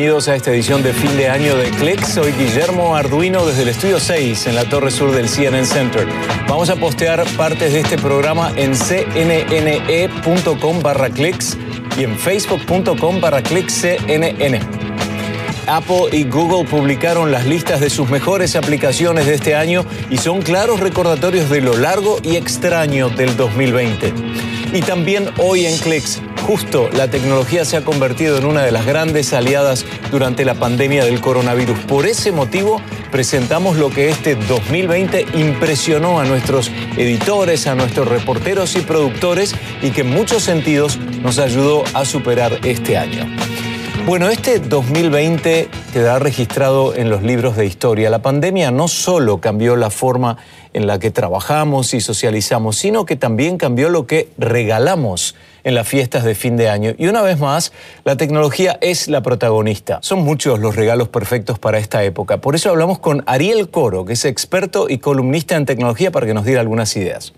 Bienvenidos a esta edición de fin de año de Click. Soy Guillermo Arduino desde el estudio 6 en la torre sur del CNN Center. Vamos a postear partes de este programa en cnne.com barra clicks y en facebook.com barra cnn. Apple y Google publicaron las listas de sus mejores aplicaciones de este año y son claros recordatorios de lo largo y extraño del 2020. Y también hoy en Clicks, justo la tecnología se ha convertido en una de las grandes aliadas durante la pandemia del coronavirus. Por ese motivo, presentamos lo que este 2020 impresionó a nuestros editores, a nuestros reporteros y productores y que en muchos sentidos nos ayudó a superar este año. Bueno, este 2020 quedará registrado en los libros de historia. La pandemia no solo cambió la forma en la que trabajamos y socializamos, sino que también cambió lo que regalamos en las fiestas de fin de año. Y una vez más, la tecnología es la protagonista. Son muchos los regalos perfectos para esta época. Por eso hablamos con Ariel Coro, que es experto y columnista en tecnología, para que nos diga algunas ideas.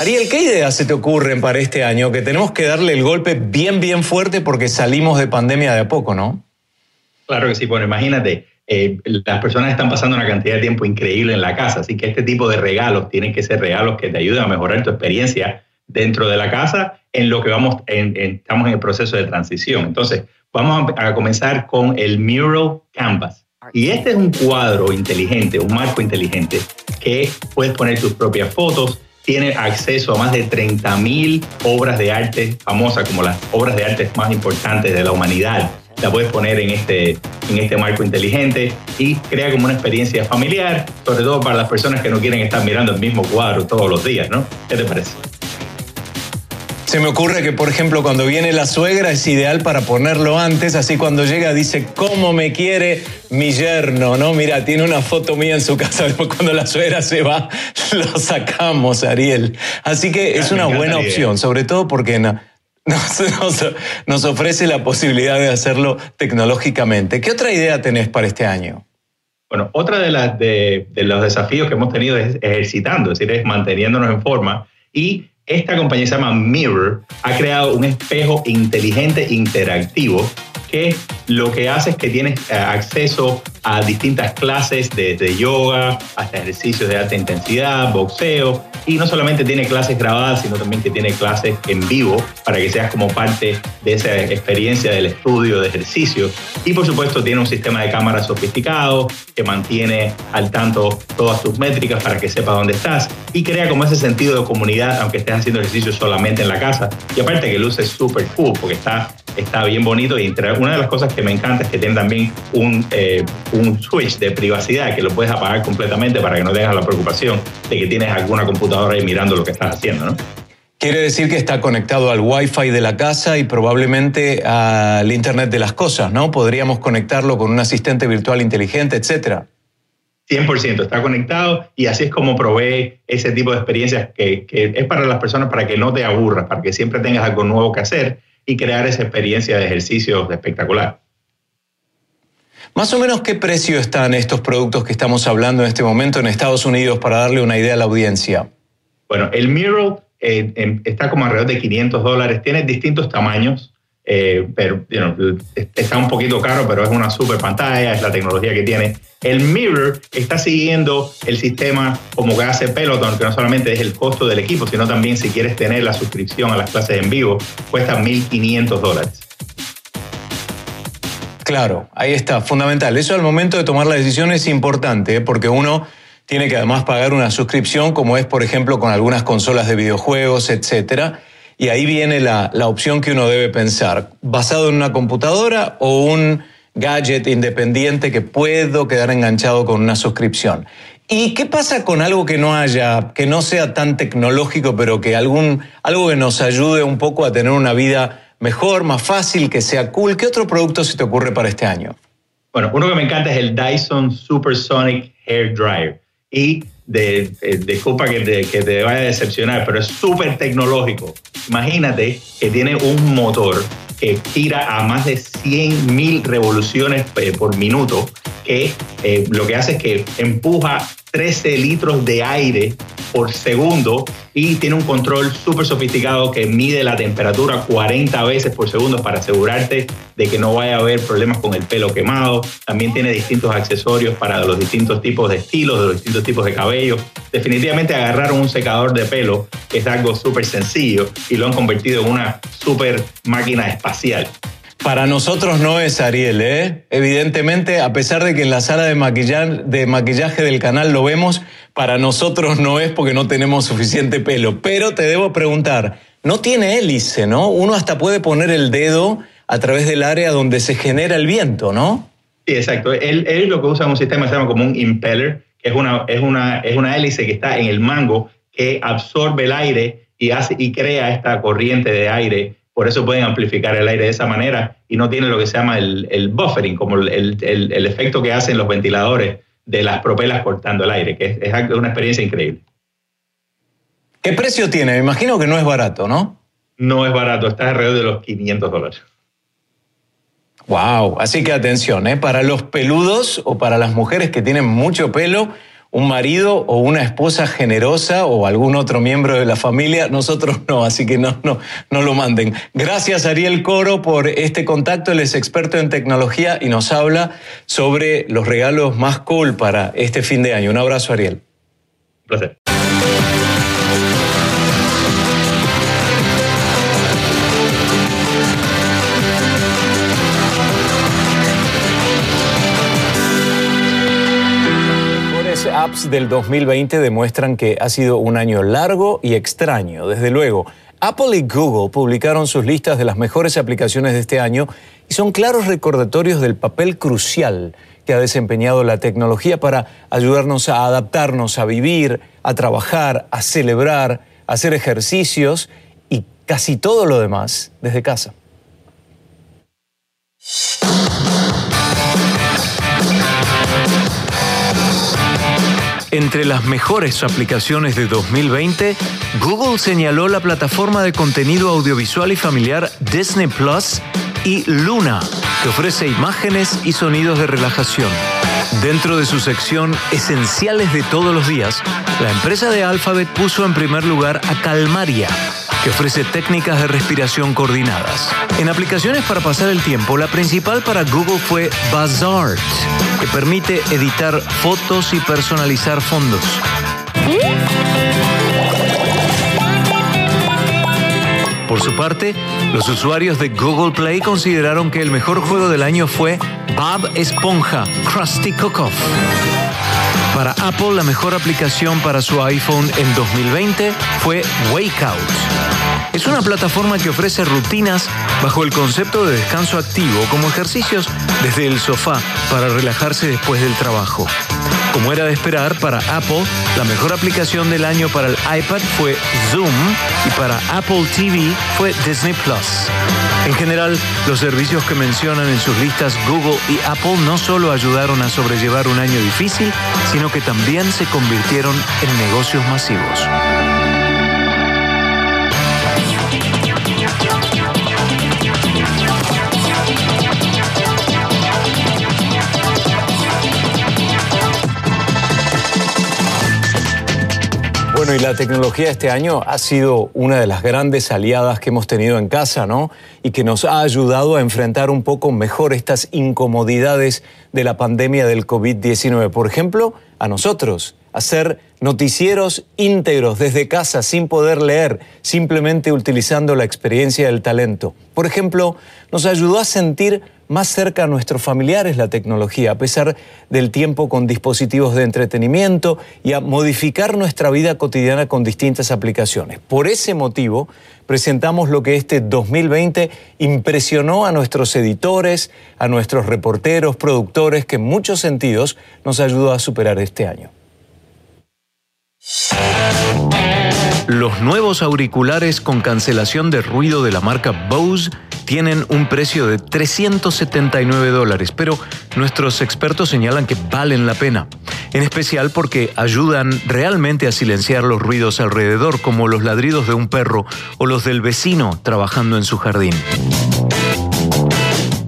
Ariel, ¿qué ideas se te ocurren para este año? Que tenemos que darle el golpe bien, bien fuerte porque salimos de pandemia de a poco, ¿no? Claro que sí, bueno, imagínate, eh, las personas están pasando una cantidad de tiempo increíble en la casa, así que este tipo de regalos tienen que ser regalos que te ayuden a mejorar tu experiencia dentro de la casa en lo que vamos, estamos en el proceso de transición. Entonces, vamos a, a comenzar con el Mural Canvas. Y este es un cuadro inteligente, un marco inteligente, que puedes poner tus propias fotos, tiene acceso a más de 30.000 obras de arte famosas, como las obras de arte más importantes de la humanidad. La puedes poner en este, en este marco inteligente y crea como una experiencia familiar, sobre todo para las personas que no quieren estar mirando el mismo cuadro todos los días, ¿no? ¿Qué te parece? Se me ocurre que, por ejemplo, cuando viene la suegra es ideal para ponerlo antes, así cuando llega dice, ¿cómo me quiere mi yerno? ¿No? Mira, tiene una foto mía en su casa, después cuando la suegra se va, lo sacamos, Ariel. Así que es una buena opción, sobre todo porque nos, nos, ofrece la posibilidad de hacerlo tecnológicamente. ¿Qué otra idea tenés para este año? Bueno, otra de, las de, de los desafíos que hemos tenido es ejercitando, es decir, es manteniéndonos en forma y esta compañía se llama Mirror, ha creado un espejo inteligente interactivo que lo que hace es que tienes eh, acceso a distintas clases desde yoga hasta ejercicios de alta intensidad, boxeo, y no solamente tiene clases grabadas, sino también que tiene clases en vivo para que seas como parte de esa experiencia del estudio de ejercicio. Y por supuesto tiene un sistema de cámara sofisticado que mantiene al tanto todas tus métricas para que sepa dónde estás y crea como ese sentido de comunidad, aunque estés haciendo ejercicio solamente en la casa. Y aparte que luce súper cool porque está, está bien bonito y una de las cosas que me encanta es que tiene también un, eh, un switch de privacidad que lo puedes apagar completamente para que no tengas la preocupación de que tienes alguna computadora ahí mirando lo que estás haciendo, ¿no? Quiere decir que está conectado al Wi-Fi de la casa y probablemente al Internet de las cosas, ¿no? Podríamos conectarlo con un asistente virtual inteligente, etcétera. 100% está conectado y así es como provee ese tipo de experiencias que, que, es para las personas para que no te aburras, para que siempre tengas algo nuevo que hacer y crear esa experiencia de ejercicios espectacular. Más o menos, ¿qué precio están estos productos que estamos hablando en este momento en Estados Unidos para darle una idea a la audiencia? Bueno, el Miro eh, está como alrededor de 500 dólares, tiene distintos tamaños, eh, pero está un poquito caro, pero es una super pantalla, es la tecnología que tiene. El Mirror está siguiendo el sistema como que hace Peloton, que no solamente es el costo del equipo, sino también si quieres tener la suscripción a las clases en vivo, cuesta 1.500 dólares. Claro, ahí está, fundamental. Eso al momento de tomar la decisión es importante, ¿eh? porque uno tiene que además pagar una suscripción, como es, por ejemplo, con algunas consolas de videojuegos, etcétera. Y ahí viene la, opción que uno debe pensar, basado en una computadora o un gadget independiente que puedo quedar enganchado con una suscripción. ¿Y qué pasa con algo que no haya, que no sea tan tecnológico, pero que algún, algo que nos ayude un poco a tener una vida mejor, más fácil, que sea cool? ¿Qué otro producto se te ocurre para este año? Bueno, uno que me encanta es el Dyson Supersonic Hair Dryer. Y de, eh, disculpa que te, que te vaya a decepcionar, pero es súper tecnológico. Imagínate que tiene un motor que tira a más de 100.000 revoluciones eh, por minuto, que eh, lo que hace es que empuja 13 litros de aire por segundo y tiene un control súper sofisticado que mide la temperatura 40 veces por segundo para asegurarte de que no vaya a haber problemas con el pelo quemado. También tiene distintos accesorios para los distintos tipos de estilos, de los distintos tipos de cabello. Definitivamente agarraron un secador de pelo, que es algo súper sencillo, y lo han convertido en una súper máquina espacial. Para nosotros no es Ariel, ¿eh? Evidentemente, a pesar de que en la sala de, de maquillaje del canal lo vemos, para nosotros no es porque no tenemos suficiente pelo. Pero te debo preguntar, no tiene hélice, ¿no? Uno hasta puede poner el dedo a través del área donde se genera el viento, ¿no? Sí, exacto. Él, él lo que usa un sistema se llama como un impeller, que es una, es, una, es una hélice que está en el mango que absorbe el aire y, hace, y crea esta corriente de aire por eso pueden amplificar el aire de esa manera y no tiene lo que se llama el, buffering, como el, el, efecto que hacen los ventiladores de las propelas cortando el aire, que es, una experiencia increíble. ¿Qué precio tiene? Me imagino que no es barato, ¿no? No es barato, está alrededor de los 500 dólares. Wow, así que atención, ¿eh? para los peludos o para las mujeres que tienen mucho pelo, un marido o una esposa generosa o algún otro miembro de la familia, nosotros no, así que no, no, no lo manden. Gracias Ariel Coro por este contacto, él es experto en tecnología y nos habla sobre los regalos más cool para este fin de año. Un abrazo Ariel. Un placer. Apps del 2020 demuestran que ha sido un año largo y extraño. Desde luego, Apple y Google publicaron sus listas de las mejores aplicaciones de este año y son claros recordatorios del papel crucial que ha desempeñado la tecnología para ayudarnos a adaptarnos, a vivir, a trabajar, a celebrar, a hacer ejercicios y casi todo lo demás desde casa. Entre las mejores aplicaciones de 2020, Google señaló la plataforma de contenido audiovisual y familiar Disney Plus y Luna, que ofrece imágenes y sonidos de relajación. Dentro de su sección Esenciales de todos los días, la empresa de Alphabet puso en primer lugar a Calmaria, que ofrece técnicas de respiración coordinadas. En aplicaciones para pasar el tiempo, la principal para Google fue Bazaar, que permite editar fotos y personalizar fondos. Por su parte, los usuarios de Google Play consideraron que el mejor juego del año fue Bob Esponja, Krusty Cook-Off. Para Apple, la mejor aplicación para su iPhone en 2020 fue Wakeout. Es una plataforma que ofrece rutinas bajo el concepto de descanso activo como ejercicios desde el sofá para relajarse después del trabajo. Como era de esperar, para Apple, la mejor aplicación del año para el iPad fue Zoom y para Apple TV fue Disney Plus. En general, los servicios que mencionan en sus listas Google y Apple no solo ayudaron a sobrellevar un año difícil, sino que también se convirtieron en negocios masivos. Y la tecnología este año ha sido una de las grandes aliadas que hemos tenido en casa, ¿no? Y que nos ha ayudado a enfrentar un poco mejor estas incomodidades de la pandemia del COVID-19. Por ejemplo, a nosotros, hacer noticieros íntegros desde casa sin poder leer, simplemente utilizando la experiencia del talento. Por ejemplo, nos ayudó a sentir más cerca a nuestros familiares la tecnología, a pesar del tiempo con dispositivos de entretenimiento y a modificar nuestra vida cotidiana con distintas aplicaciones. Por ese motivo, presentamos lo que este 2020 impresionó a nuestros editores, a nuestros reporteros, productores, que en muchos sentidos nos ayudó a superar este año. Los nuevos auriculares con cancelación de ruido de la marca Bose tienen un precio de 379 dólares, pero nuestros expertos señalan que valen la pena, en especial porque ayudan realmente a silenciar los ruidos alrededor, como los ladridos de un perro o los del vecino trabajando en su jardín.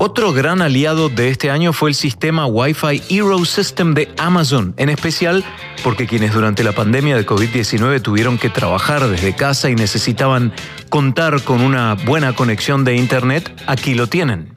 Otro gran aliado de este año fue el sistema Wi-Fi Hero System de Amazon, en especial porque quienes durante la pandemia de COVID-19 tuvieron que trabajar desde casa y necesitaban contar con una buena conexión de Internet, aquí lo tienen.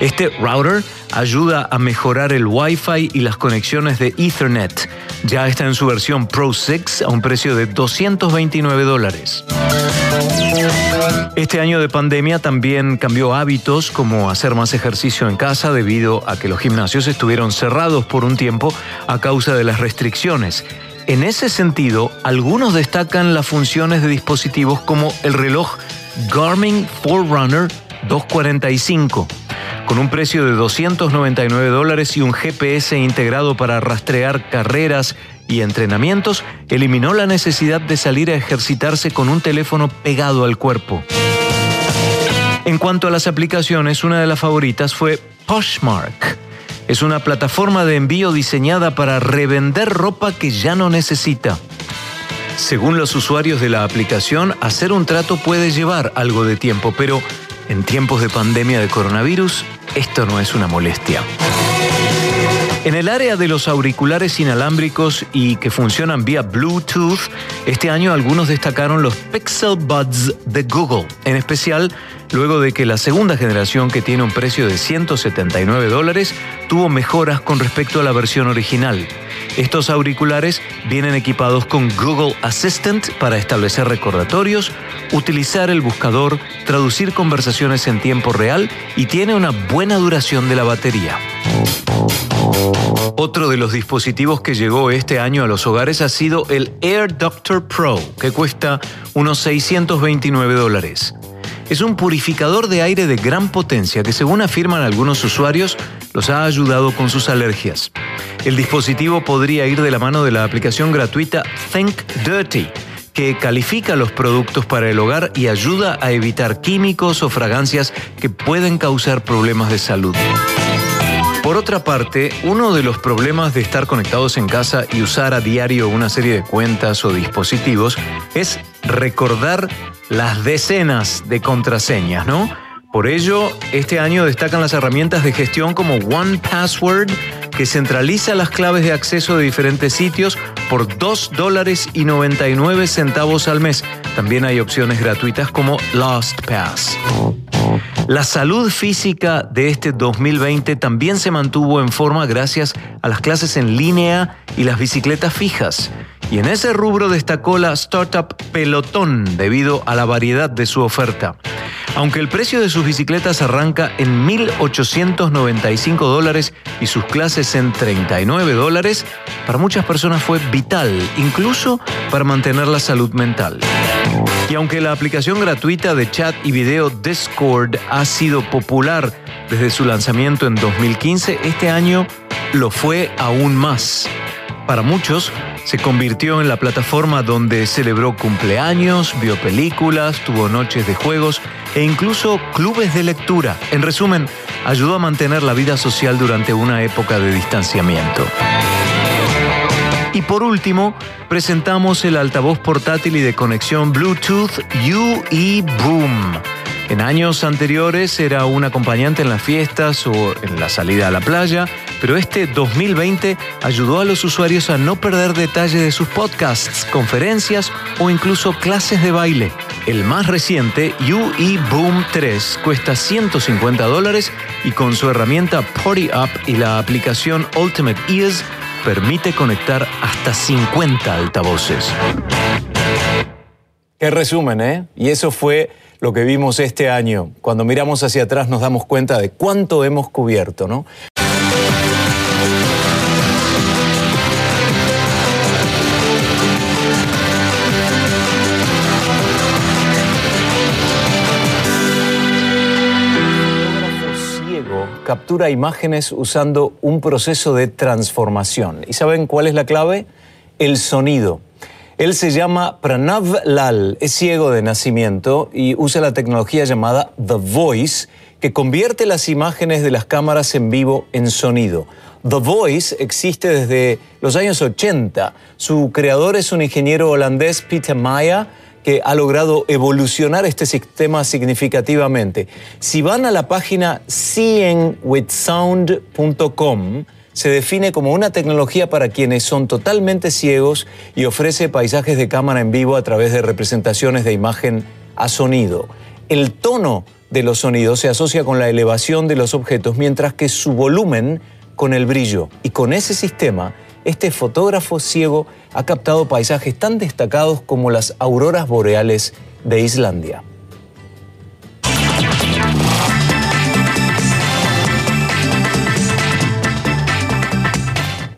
Este router ayuda a mejorar el Wi-Fi y las conexiones de Ethernet. Ya está en su versión Pro 6 a un precio de 229 dólares. Este año de pandemia también cambió hábitos como hacer más ejercicio en casa debido a que los gimnasios estuvieron cerrados por un tiempo a causa de las restricciones. En ese sentido, algunos destacan las funciones de dispositivos como el reloj Garmin Forerunner 245 con un precio de 299 dólares y un GPS integrado para rastrear carreras y entrenamientos, eliminó la necesidad de salir a ejercitarse con un teléfono pegado al cuerpo. En cuanto a las aplicaciones, una de las favoritas fue Poshmark. Es una plataforma de envío diseñada para revender ropa que ya no necesita. Según los usuarios de la aplicación, hacer un trato puede llevar algo de tiempo, pero en tiempos de pandemia de coronavirus, esto no es una molestia. En el área de los auriculares inalámbricos y que funcionan vía Bluetooth, este año algunos destacaron los Pixel Buds de Google, en especial luego de que la segunda generación, que tiene un precio de 179 dólares, tuvo mejoras con respecto a la versión original. Estos auriculares vienen equipados con Google Assistant para establecer recordatorios, utilizar el buscador, traducir conversaciones en tiempo real y tiene una buena duración de la batería. Otro de los dispositivos que llegó este año a los hogares ha sido el Air Doctor Pro, que cuesta unos 629 dólares. Es un purificador de aire de gran potencia que según afirman algunos usuarios los ha ayudado con sus alergias. El dispositivo podría ir de la mano de la aplicación gratuita Think Dirty, que califica los productos para el hogar y ayuda a evitar químicos o fragancias que pueden causar problemas de salud. Por otra parte, uno de los problemas de estar conectados en casa y usar a diario una serie de cuentas o dispositivos es recordar las decenas de contraseñas, ¿no? Por ello, este año destacan las herramientas de gestión como One Password, que centraliza las claves de acceso de diferentes sitios por 2 dólares y 99 centavos al mes. También hay opciones gratuitas como LastPass. La salud física de este 2020 también se mantuvo en forma gracias a las clases en línea y las bicicletas fijas. Y en ese rubro destacó la startup Pelotón debido a la variedad de su oferta. Aunque el precio de sus bicicletas arranca en 1.895 dólares y sus clases en 39 dólares, para muchas personas fue vital, incluso para mantener la salud mental. Y aunque la aplicación gratuita de chat y video Discord ha sido popular desde su lanzamiento en 2015, este año lo fue aún más. Para muchos, se convirtió en la plataforma donde celebró cumpleaños, vio películas, tuvo noches de juegos e incluso clubes de lectura. En resumen, ayudó a mantener la vida social durante una época de distanciamiento. Y por último, presentamos el altavoz portátil y de conexión Bluetooth UE Boom. En años anteriores era un acompañante en las fiestas o en la salida a la playa, pero este 2020 ayudó a los usuarios a no perder detalle de sus podcasts, conferencias o incluso clases de baile. El más reciente, UE Boom 3, cuesta 150 dólares y con su herramienta Party Up y la aplicación Ultimate Ears permite conectar hasta 50 altavoces. Qué resumen, ¿eh? Y eso fue lo que vimos este año. Cuando miramos hacia atrás nos damos cuenta de cuánto hemos cubierto, ¿no? Captura imágenes usando un proceso de transformación. ¿Y saben cuál es la clave? El sonido. Él se llama Pranav Lal, es ciego de nacimiento y usa la tecnología llamada The Voice, que convierte las imágenes de las cámaras en vivo en sonido. The Voice existe desde los años 80. Su creador es un ingeniero holandés, Peter Maya, que ha logrado evolucionar este sistema significativamente. Si van a la página seeingwithsound.com, se define como una tecnología para quienes son totalmente ciegos y ofrece paisajes de cámara en vivo a través de representaciones de imagen a sonido. El tono de los sonidos se asocia con la elevación de los objetos, mientras que su volumen con el brillo. Y con ese sistema, este fotógrafo ciego ha captado paisajes tan destacados como las auroras boreales de Islandia.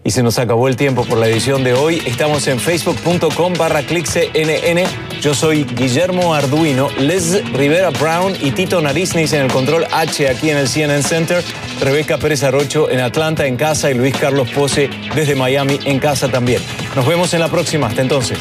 Y se nos acabó el tiempo por la edición de hoy. Estamos en facebook.com barra cnn. Yo soy Guillermo Arduino, Les Rivera Brown y Tito Nariznis en el control H aquí en el CNN Center. Rebeca Pérez Arrocho en Atlanta en casa y Luis Carlos Pose desde Miami en casa también. Nos vemos en la próxima. Hasta entonces.